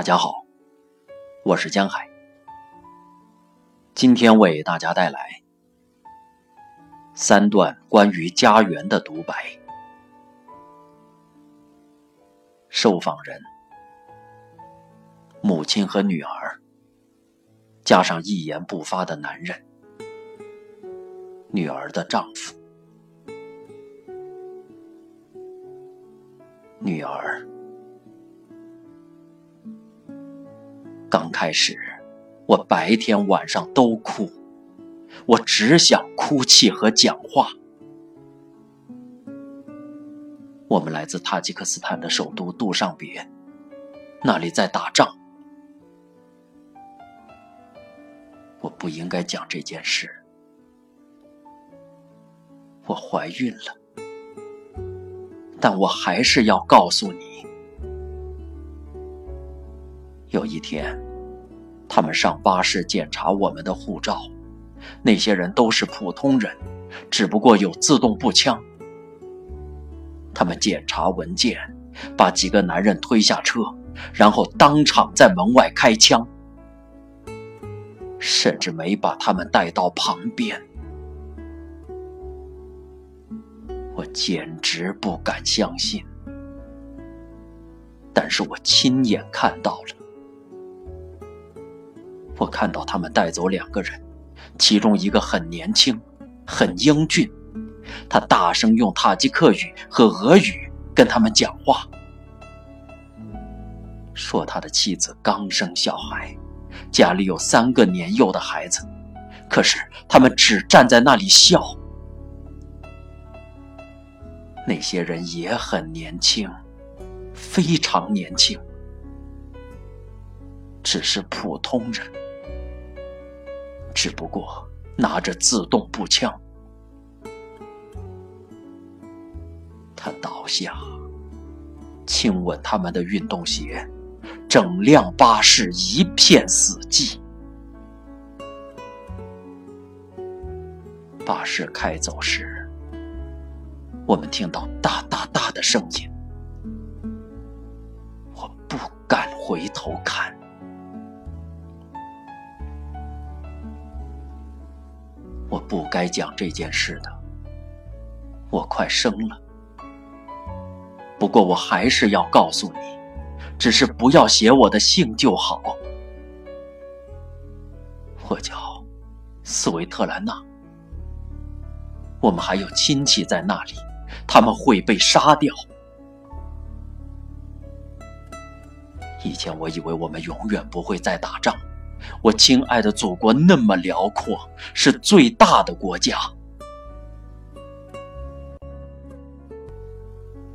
大家好，我是江海，今天为大家带来三段关于家园的独白。受访人：母亲和女儿，加上一言不发的男人，女儿的丈夫，女儿。刚开始，我白天晚上都哭，我只想哭泣和讲话。我们来自塔吉克斯坦的首都杜尚别，那里在打仗。我不应该讲这件事。我怀孕了，但我还是要告诉你。有一天，他们上巴士检查我们的护照，那些人都是普通人，只不过有自动步枪。他们检查文件，把几个男人推下车，然后当场在门外开枪，甚至没把他们带到旁边。我简直不敢相信，但是我亲眼看到了。我看到他们带走两个人，其中一个很年轻，很英俊，他大声用塔吉克语和俄语跟他们讲话，说他的妻子刚生小孩，家里有三个年幼的孩子，可是他们只站在那里笑。那些人也很年轻，非常年轻，只是普通人。只不过拿着自动步枪，他倒下，亲吻他们的运动鞋，整辆巴士一片死寂。巴士开走时，我们听到哒哒哒的声音，我不敢回头看。我不该讲这件事的。我快生了，不过我还是要告诉你，只是不要写我的姓就好。我叫斯维特兰娜。我们还有亲戚在那里，他们会被杀掉。以前我以为我们永远不会再打仗。我亲爱的祖国那么辽阔，是最大的国家。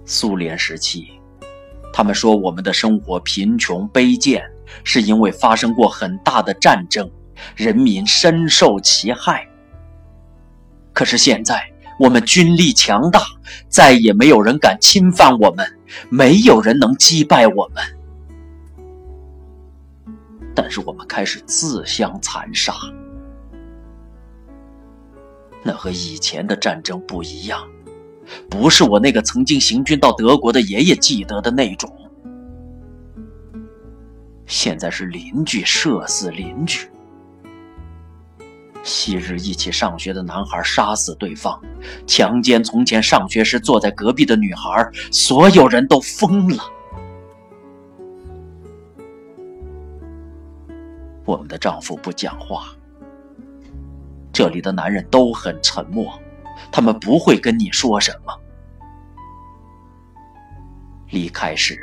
苏联时期，他们说我们的生活贫穷卑贱，是因为发生过很大的战争，人民深受其害。可是现在，我们军力强大，再也没有人敢侵犯我们，没有人能击败我们。但是我们开始自相残杀，那和以前的战争不一样，不是我那个曾经行军到德国的爷爷记得的那种。现在是邻居射死邻居，昔日一起上学的男孩杀死对方，强奸从前上学时坐在隔壁的女孩，所有人都疯了。我们的丈夫不讲话，这里的男人都很沉默，他们不会跟你说什么。离开时，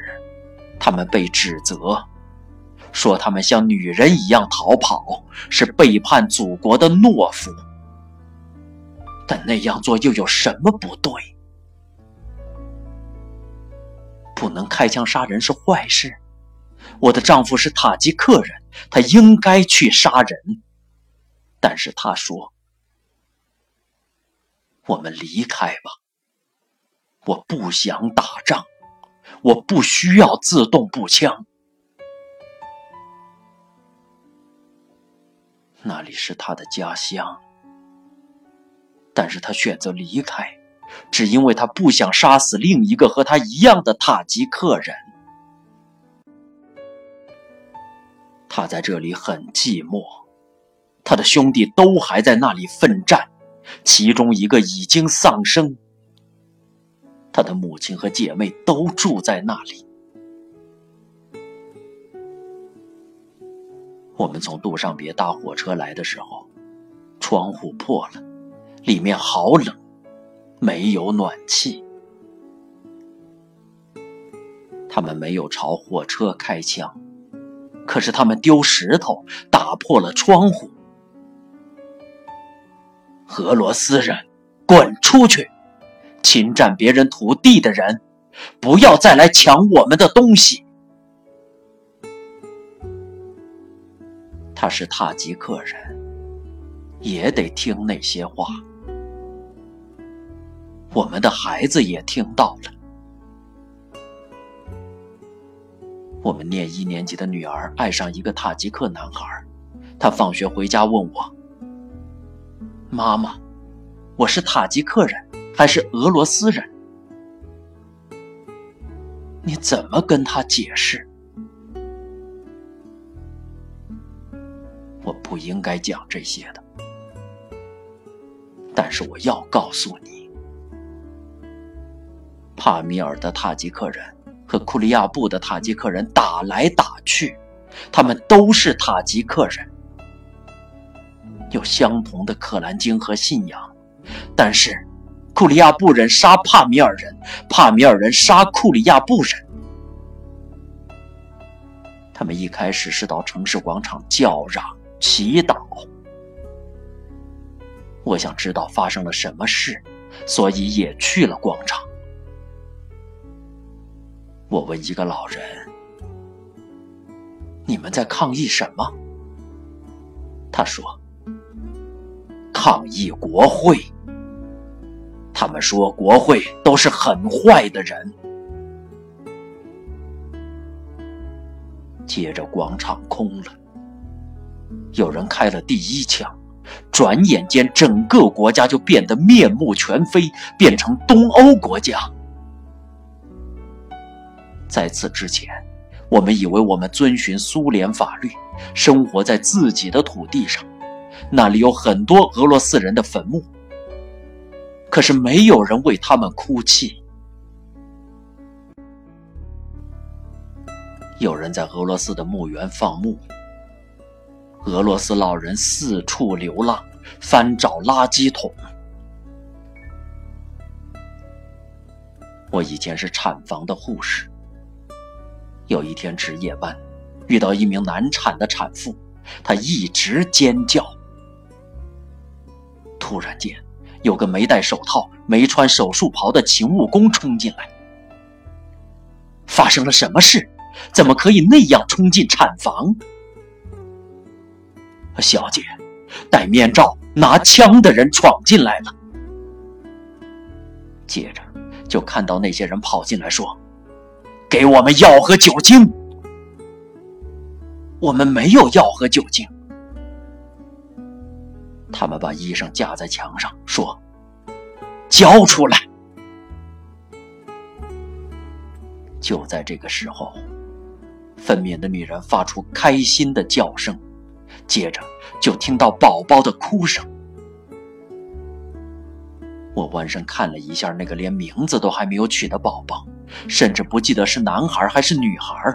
他们被指责，说他们像女人一样逃跑，是背叛祖国的懦夫。但那样做又有什么不对？不能开枪杀人是坏事。我的丈夫是塔吉克人。他应该去杀人，但是他说：“我们离开吧，我不想打仗，我不需要自动步枪。”那里是他的家乡，但是他选择离开，只因为他不想杀死另一个和他一样的塔吉克人。他在这里很寂寞，他的兄弟都还在那里奋战，其中一个已经丧生。他的母亲和姐妹都住在那里。我们从杜尚别搭火车来的时候，窗户破了，里面好冷，没有暖气。他们没有朝火车开枪，可是他们丢石头打破了窗户。俄罗斯人，滚出去！侵占别人土地的人，不要再来抢我们的东西。他是塔吉克人，也得听那些话。我们的孩子也听到了。我们念一年级的女儿爱上一个塔吉克男孩，他放学回家问我：“妈妈，我是塔吉克人。”还是俄罗斯人？你怎么跟他解释？我不应该讲这些的，但是我要告诉你，帕米尔的塔吉克人和库利亚布的塔吉克人打来打去，他们都是塔吉克人，有相同的可兰经和信仰，但是。库利亚布人杀帕米尔人，帕米尔人杀库利亚布人。他们一开始是到城市广场叫嚷、祈祷。我想知道发生了什么事，所以也去了广场。我问一个老人：“你们在抗议什么？”他说：“抗议国会。”他们说国会都是很坏的人。接着广场空了，有人开了第一枪，转眼间整个国家就变得面目全非，变成东欧国家。在此之前，我们以为我们遵循苏联法律，生活在自己的土地上，那里有很多俄罗斯人的坟墓。可是没有人为他们哭泣。有人在俄罗斯的墓园放牧。俄罗斯老人四处流浪，翻找垃圾桶。我以前是产房的护士。有一天值夜班，遇到一名难产的产妇，她一直尖叫。突然间。有个没戴手套、没穿手术袍的勤务工冲进来，发生了什么事？怎么可以那样冲进产房？小姐，戴面罩、拿枪的人闯进来了。接着就看到那些人跑进来，说：“给我们药和酒精。”我们没有药和酒精。他们把医生架在墙上，说：“交出来！”就在这个时候，分娩的女人发出开心的叫声，接着就听到宝宝的哭声。我弯身看了一下那个连名字都还没有取的宝宝，甚至不记得是男孩还是女孩。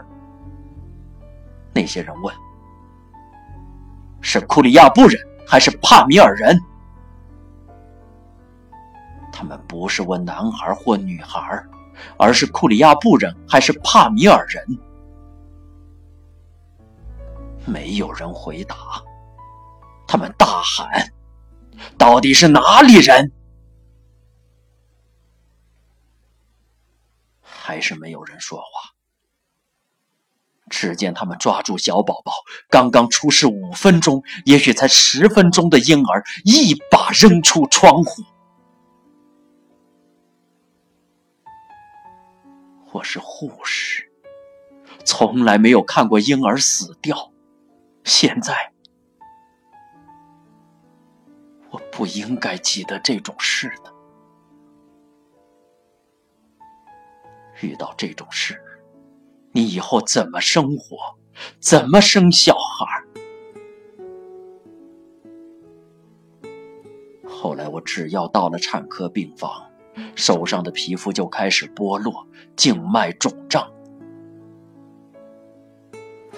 那些人问：“是库里亚布人？”还是帕米尔人？他们不是问男孩或女孩，而是库里亚布人还是帕米尔人？没有人回答。他们大喊：“到底是哪里人？”还是没有人说话。只见他们抓住小宝宝，刚刚出世五分钟，也许才十分钟的婴儿，一把扔出窗户。我是护士，从来没有看过婴儿死掉。现在，我不应该记得这种事的。遇到这种事你以后怎么生活怎么生小孩后来我只要到了产科病房手上的皮肤就开始剥落静脉肿胀。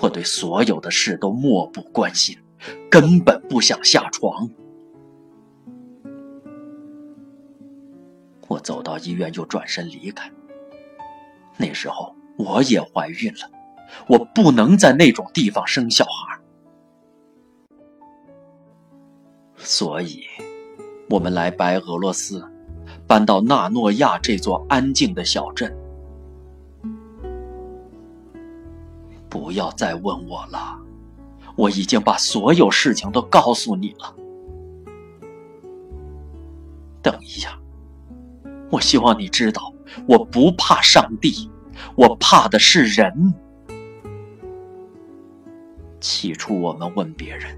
我对所有的事都漠不关心根本不想下床。我走到医院又转身离开那时候我也怀孕了，我不能在那种地方生小孩，所以，我们来白俄罗斯，搬到纳诺亚这座安静的小镇。不要再问我了，我已经把所有事情都告诉你了。等一下，我希望你知道，我不怕上帝，我怕的是人。起初我们问别人，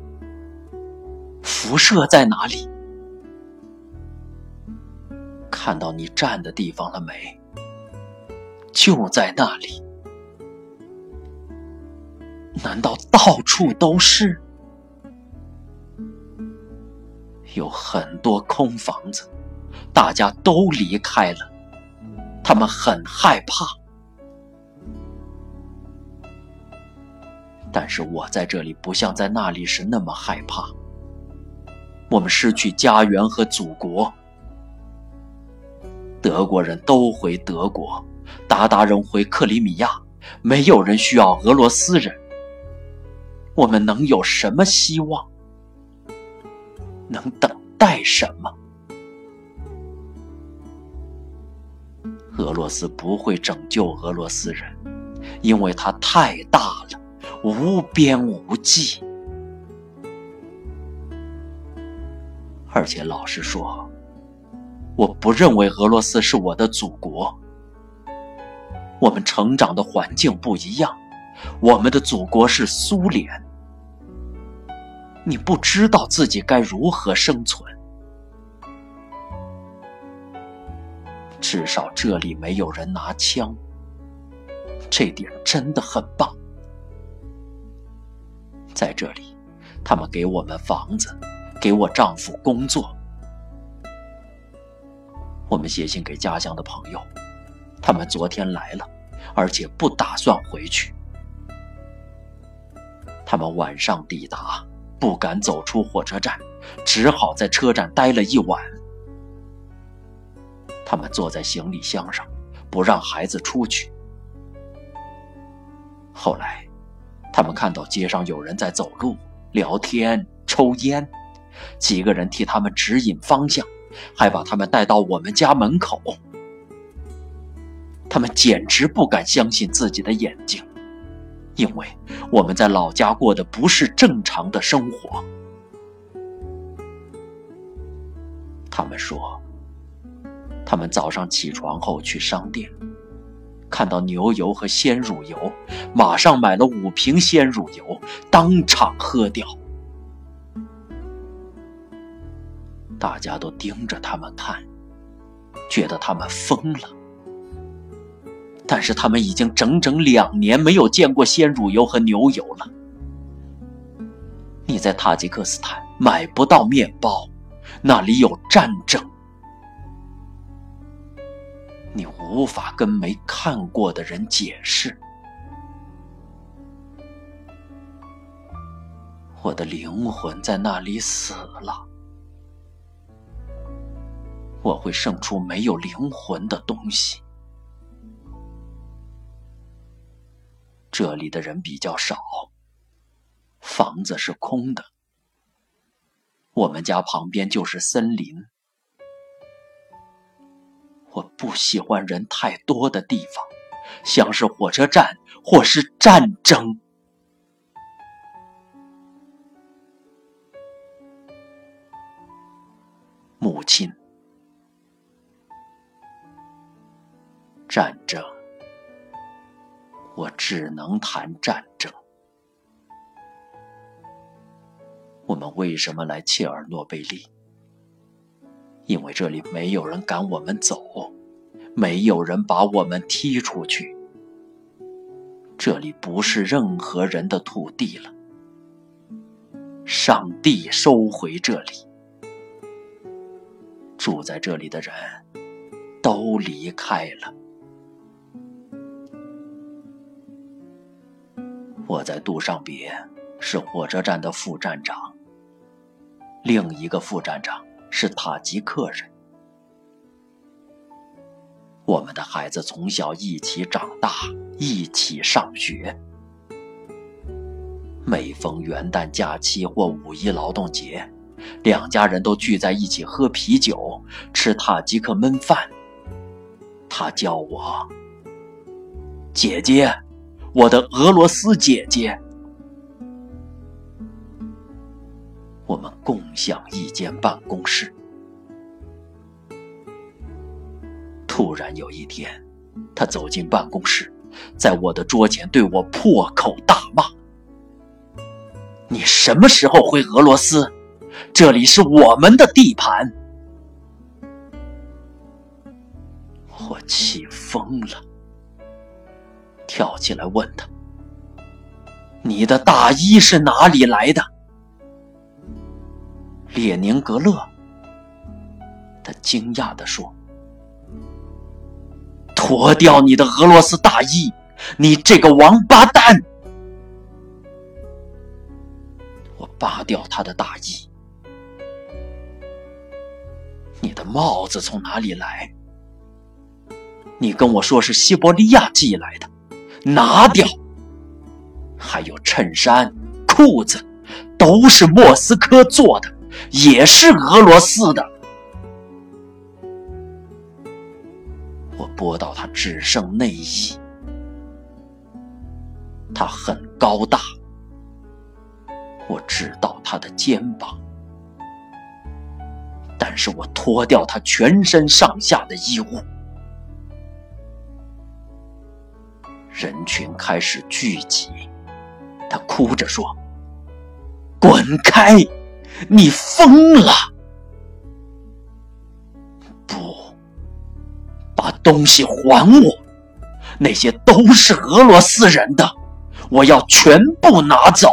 辐射在哪里？看到你站的地方了没？就在那里。难道到处都是？有很多空房子，大家都离开了，他们很害怕。但是我在这里不像在那里时那么害怕。我们失去家园和祖国，德国人都回德国，鞑靼人回克里米亚，没有人需要俄罗斯人。我们能有什么希望？能等待什么？俄罗斯不会拯救俄罗斯人，因为它太大了，无边无际。而且老实说，我不认为俄罗斯是我的祖国。我们成长的环境不一样。我们的祖国是苏联，你不知道自己该如何生存。至少这里没有人拿枪，这点真的很棒。在这里，他们给我们房子，给我丈夫工作。我们写信给家乡的朋友，他们昨天来了，而且不打算回去。他们晚上抵达，不敢走出火车站，只好在车站待了一晚。他们坐在行李箱上，不让孩子出去。后来，他们看到街上有人在走路、聊天、抽烟，几个人替他们指引方向，还把他们带到我们家门口。他们简直不敢相信自己的眼睛。因为我们在老家过的不是正常的生活，他们说，他们早上起床后去商店，看到牛油和鲜乳油，马上买了五瓶鲜乳油，当场喝掉。大家都盯着他们看，觉得他们疯了。但是他们已经整整两年没有见过鲜乳油和牛油了。你在塔吉克斯坦买不到面包，那里有战争。无法跟没看过的人解释。我的灵魂在那里死了。我会生出没有灵魂的东西。这里的人比较少，房子是空的。我们家旁边就是森林。我不喜欢人太多的地方，像是火车站或是战争。母亲，战争。我只能谈战争。我们为什么来切尔诺贝利？因为这里没有人赶我们走，没有人把我们踢出去。这里不是任何人的土地了。上帝收回这里。住在这里的人都离开了。我在杜尚别是火车站的副站长，另一个副站长是塔吉克人。我们的孩子从小一起长大，一起上学。每逢元旦假期或五一劳动节，两家人都聚在一起喝啤酒、吃塔吉克焖饭。他叫我姐姐，我的俄罗斯姐姐。我们共享一间办公室。突然有一天，他走进办公室，在我的桌前对我破口大骂：“你什么时候回俄罗斯？这里是我们的地盘！”我气疯了，跳起来问他：“你的大衣是哪里来的？”列宁格勒，他惊讶地说。脱掉你的俄罗斯大衣，你这个王八蛋！我扒掉他的大衣。你的帽子从哪里来？你跟我说是西伯利亚寄来的，拿掉。还有衬衫、裤子，都是莫斯科做的，也是俄罗斯的。剥到他只剩内衣，他很高大，我知道他的肩膀，但是我脱掉他全身上下的衣物，人群开始聚集，他哭着说：“滚开，你疯了！”不，把东西还我！那些都是俄罗斯人的，我要全部拿走！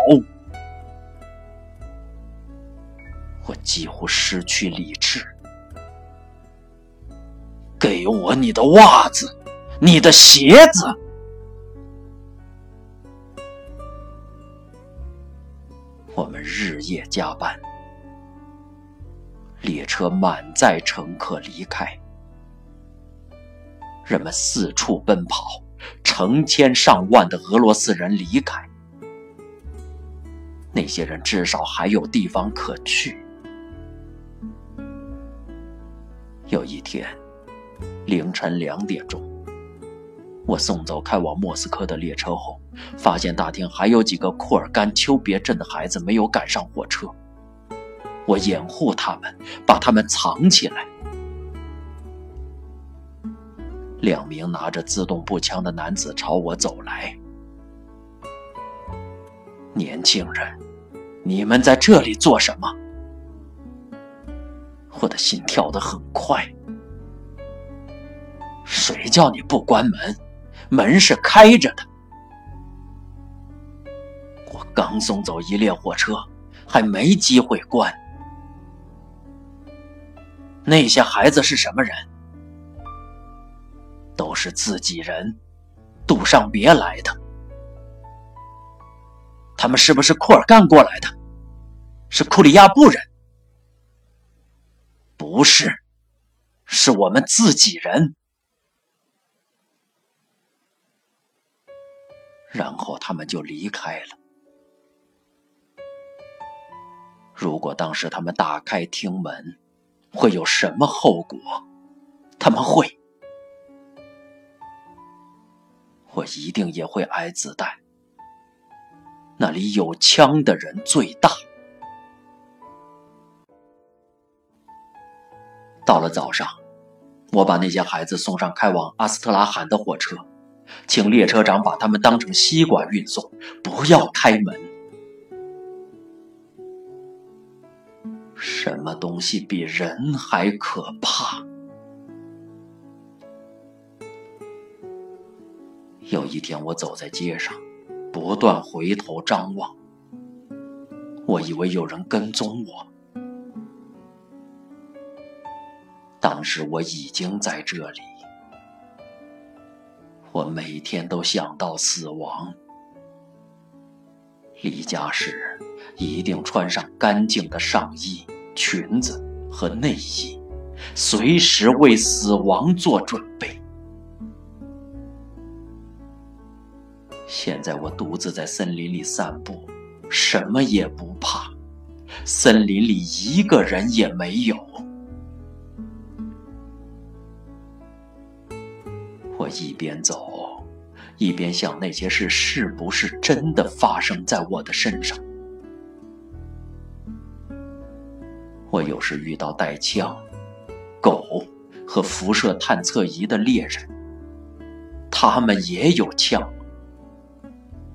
我几乎失去理智。给我你的袜子，你的鞋子！我们日夜加班，列车满载乘客离开。人们四处奔跑，成千上万的俄罗斯人离开。那些人至少还有地方可去。有一天凌晨两点钟，我送走开往莫斯科的列车后，发现大厅还有几个库尔干丘别镇的孩子没有赶上火车。我掩护他们，把他们藏起来。两名拿着自动步枪的男子朝我走来。年轻人，你们在这里做什么？我的心跳得很快。谁叫你不关门？门是开着的。我刚送走一列火车，还没机会关。那些孩子是什么人？都是自己人，杜尚别来的。他们是不是库尔干过来的？是库里亚布人？不是，是我们自己人。然后他们就离开了。如果当时他们打开厅门，会有什么后果？他们会。我一定也会挨子弹。那里有枪的人最大。到了早上，我把那些孩子送上开往阿斯特拉罕的火车，请列车长把他们当成西瓜运送，不要开门。什么东西比人还可怕？有一天，我走在街上，不断回头张望。我以为有人跟踪我。当时我已经在这里，我每天都想到死亡。离家时一定穿上干净的上衣、裙子和内衣，随时为死亡做准备。现在我独自在森林里散步，什么也不怕，森林里一个人也没有。我一边走，一边想那些事是不是真的发生在我的身上。我有时遇到带枪、狗和辐射探测仪的猎人，他们也有枪，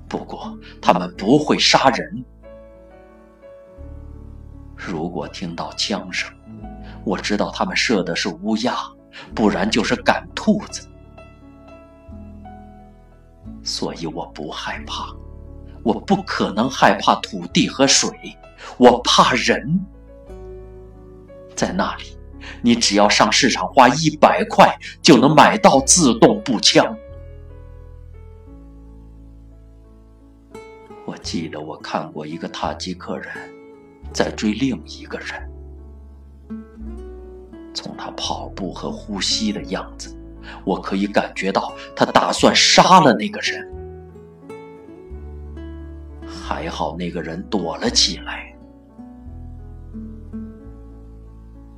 不过他们不会杀人。如果听到枪声，我知道他们射的是乌鸦，不然就是赶兔子。所以我不害怕，我不可能害怕土地和水，我怕人。在那里，你只要上市场花一百块就能买到自动步枪。我记得我看过一个塔吉克人在追另一个人，从他跑步和呼吸的样子。我可以感觉到他打算杀了那个人，还好那个人躲了起来。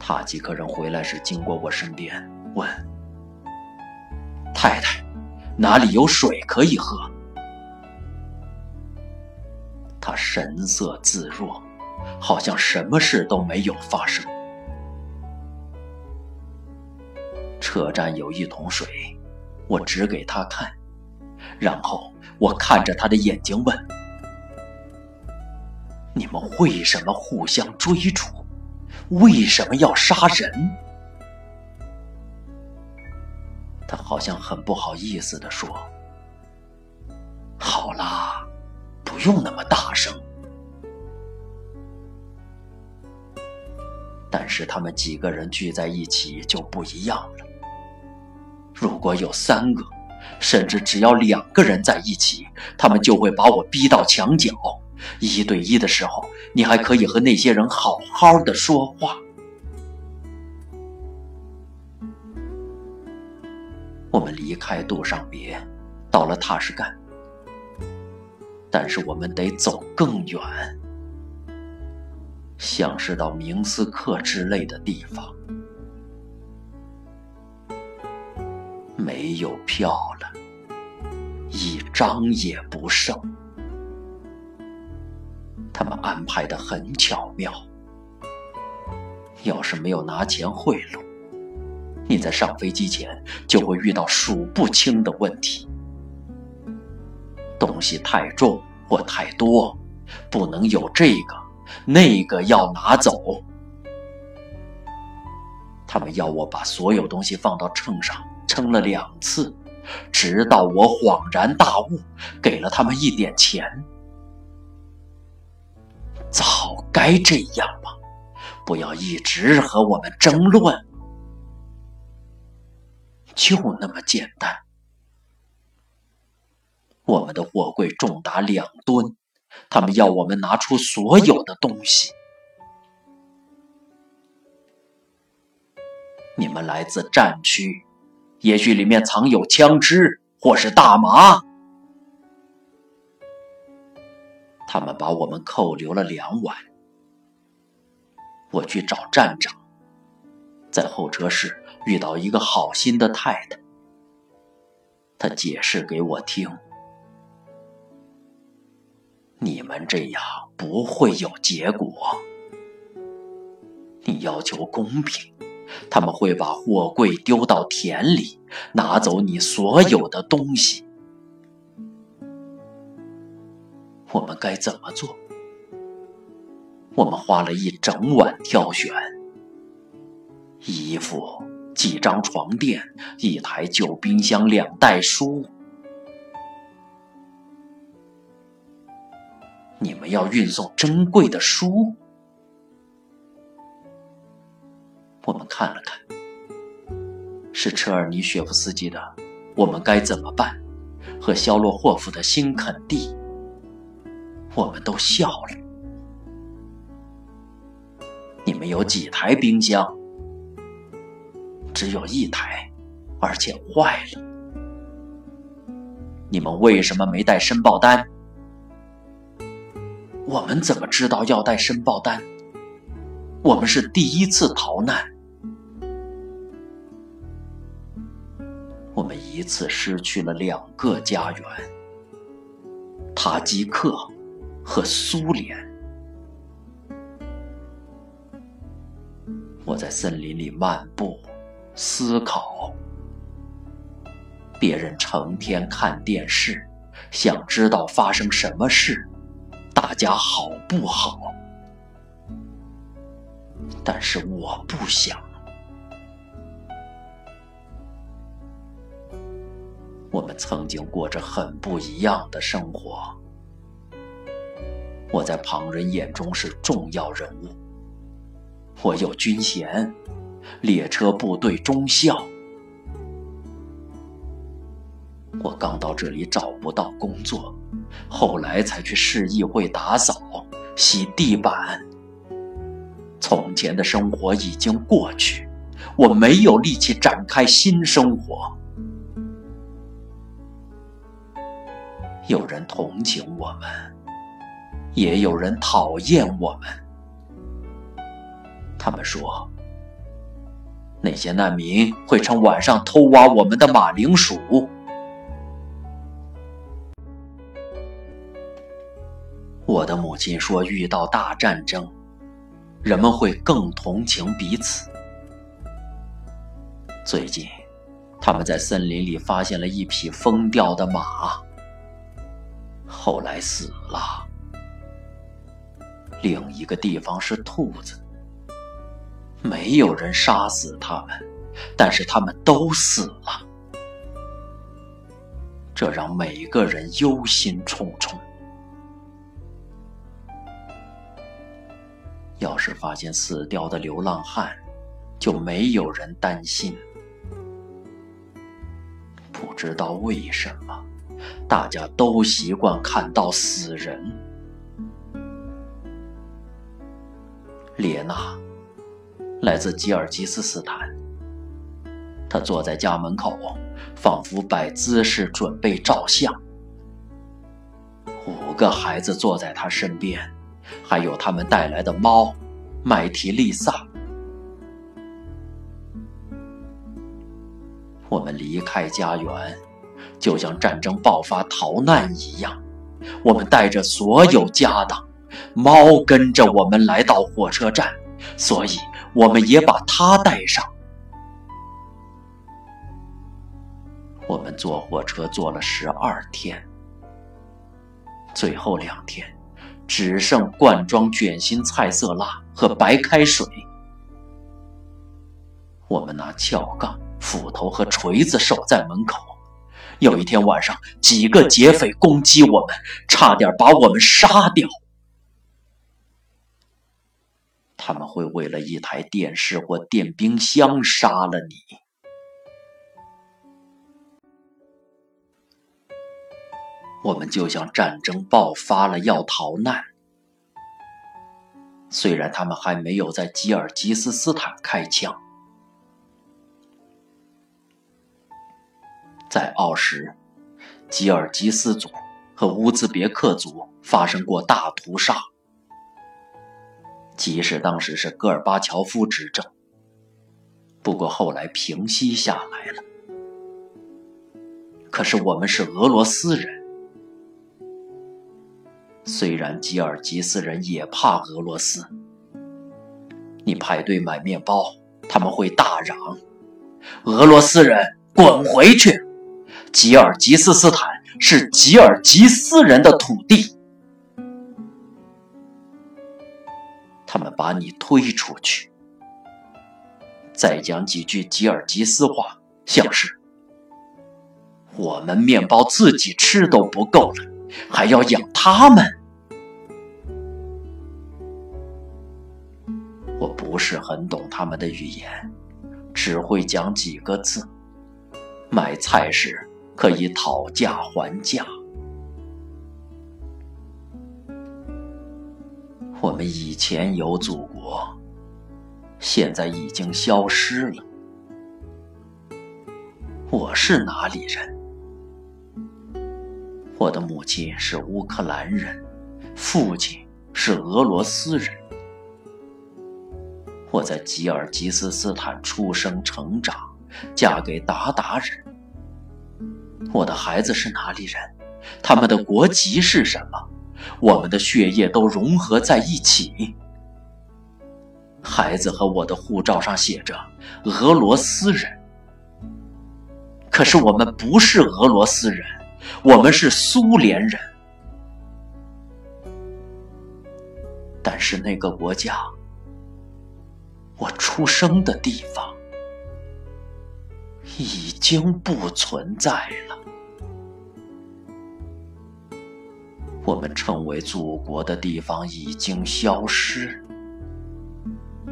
塔吉克人回来时经过我身边，问：“太太，哪里有水可以喝？”他神色自若，好像什么事都没有发生。车站有一桶水，我指给他看，然后我看着他的眼睛问：“你们为什么互相追逐？为什么要杀人？”他好像很不好意思地说：“好啦，不用那么大声。”但是他们几个人聚在一起就不一样了。如果有三个，甚至只要两个人在一起，他们就会把我逼到墙角。一对一的时候，你还可以和那些人好好的说话。我们离开杜尚别，到了塔什干，但是我们得走更远，像是到明斯克之类的地方。没有票了，一张也不剩。他们安排的很巧妙。要是没有拿钱贿赂，你在上飞机前就会遇到数不清的问题：东西太重或太多，不能有这个，那个要拿走。他们要我把所有东西放到秤上。称了两次，直到我恍然大悟，给了他们一点钱。该这样嘛！不要一直和我们争论，就那么简单。我们的货柜重达两吨，他们要我们拿出所有的东西。你们来自战区。也许里面藏有枪支或是大麻。他们把我们扣留了两晚。我去找站长，在候车室遇到一个好心的太太。他解释给我听：你们这样不会有结果。你要求公平。他们会把货柜丢到田里，拿走你所有的东西。我们该怎么做？我们花了一整晚挑选衣服、几张床垫、一台旧冰箱、两袋书。你们要运送珍贵的书？我们看了看，是车尔尼雪夫斯基的《我们该怎么办》和肖洛霍夫的《新肯地》，我们都笑了。有几台冰箱？只有一台，而且坏了。你们为什么没带申报单？我们怎么知道要带申报单？我们是第一次逃难。我们一次失去了两个家园：塔吉克和苏联。我在森林里漫步，思考。别人成天看电视，想知道发生什么事，大家好不好？但是我不想。我们曾经过着很不一样的生活。我在旁人眼中是重要人物。我有军衔，列车部队中校。我刚到这里找不到工作，后来才去市议会打扫、洗地板。从前的生活已经过去，我没有力气展开新生活。有人同情我们，也有人讨厌我们。他们说，那些难民会趁晚上偷挖我们的马铃薯。我的母亲说，遇到大战争，人们会更同情彼此。最近，他们在森林里发现了一匹疯掉的马。后来死了。另一个地方是兔子，没有人杀死他们，但是他们都死了，这让每个人忧心忡忡。要是发现死掉的流浪汉，就没有人担心。不知道为什么。大家都习惯看到死人。列娜来自吉尔吉斯斯坦，他坐在家门口，仿佛摆姿势准备照相。五个孩子坐在他身边，还有他们带来的猫麦提丽萨。我们离开家园。就像战争爆发逃难一样，我们带着所有家当，猫跟着我们来到火车站，所以我们也把它带上。我们坐火车坐了十二天，最后两天只剩罐装卷心菜色拉和白开水。我们拿撬杠、斧头和锤子守在门口。有一天晚上，几个劫匪攻击我们，差点把我们杀掉。他们会为了一台电视或电冰箱杀了你。我们就像战争爆发了，要逃难。虽然他们还没有在吉尔吉斯斯坦开枪。在奥什、吉尔吉斯族和乌兹别克族发生过大屠杀，即使当时是戈尔巴乔夫执政，不过后来平息下来了。可是我们是俄罗斯人，虽然吉尔吉斯人也怕俄罗斯，你排队买面包，他们会大嚷：“俄罗斯人滚回去！”吉尔吉斯斯坦是吉尔吉斯人的土地，把你推出去，再讲几句吉尔吉斯话，像是我们面包自己吃都不够了，还要养他们。我不是很懂他们的语言，只会讲几个字。买菜时可以讨价还价。我们以前有祖国，现在已经消失了。我是哪里人？我的母亲是乌克兰人，父亲是俄罗斯人。我在吉尔吉斯斯坦出生成长，嫁给鞑靼人。我的孩子是哪里人？他们的国籍是什么？我们的血液都融合在一起。孩子和我的护照上写着俄罗斯人，可是我们不是俄罗斯人，我们是苏联人。但是那个国家，我出生的地方，已经不存在了。我们称为祖国的地方已经消失，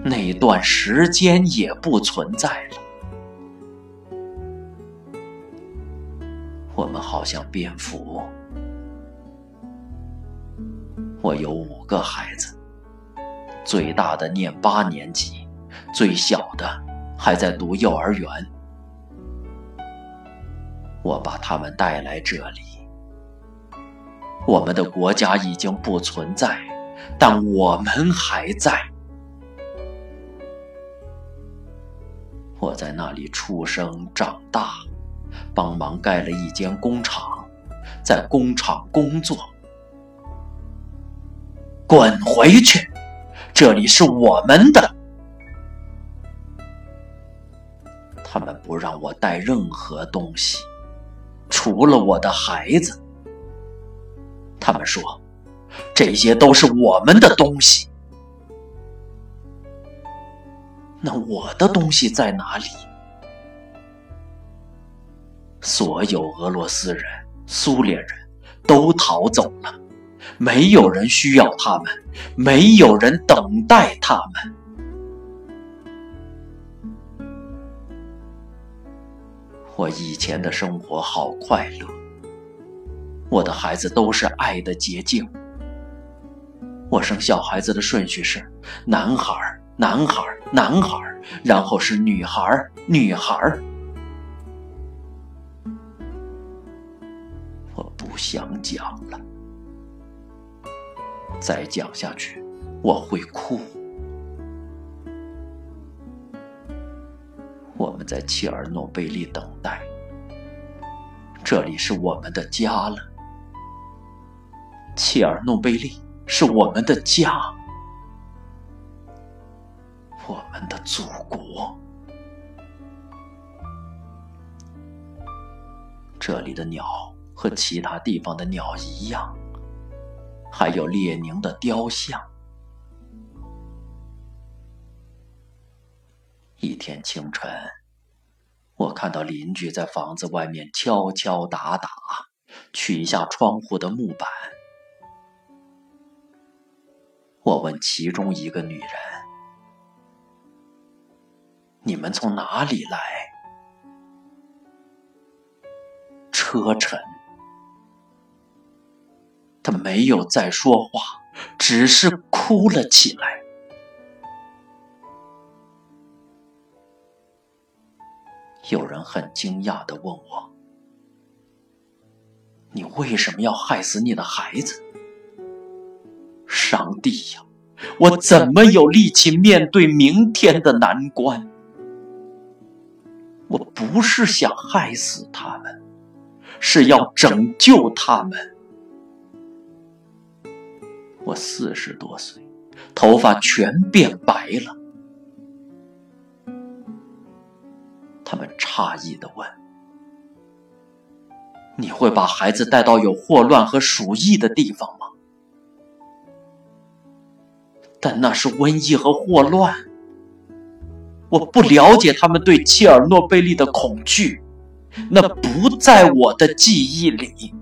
那段时间也不存在了。我们好像蝙蝠。我有五个孩子，最大的念八年级，最小的还在读幼儿园。我把他们带来这里。我们的国家已经不存在，但我们还在。我在那里出生长大，帮忙盖了一间工厂，在工厂工作。滚回去！这里是我们的。他们不让我带任何东西，除了我的孩子。他们说：“这些都是我们的东西。”那我的东西在哪里？所有俄罗斯人、苏联人都逃走了，没有人需要他们，没有人等待他们。我以前的生活好快乐。我的孩子都是爱的结晶。我生小孩子的顺序是：男孩男孩男孩然后是女孩女孩我不想讲了，再讲下去我会哭。我们在切尔诺贝利等待，这里是我们的家了。切尔诺贝利是我们的家，我们的祖国。这里的鸟和其他地方的鸟一样，还有列宁的雕像。一天清晨，我看到邻居在房子外面敲敲打打，取下窗户的木板。我问其中一个女人：“你们从哪里来？”车臣。他没有再说话，只是哭了起来。有人很惊讶的问我：“你为什么要害死你的孩子？”上帝呀，我怎么有力气面对明天的难关？我不是想害死他们，是要拯救他们。我四十多岁，头发全变白了。他们诧异的问：“你会把孩子带到有霍乱和鼠疫的地方吗？”但那是瘟疫和霍乱，我不了解他们对切尔诺贝利的恐惧，那不在我的记忆里。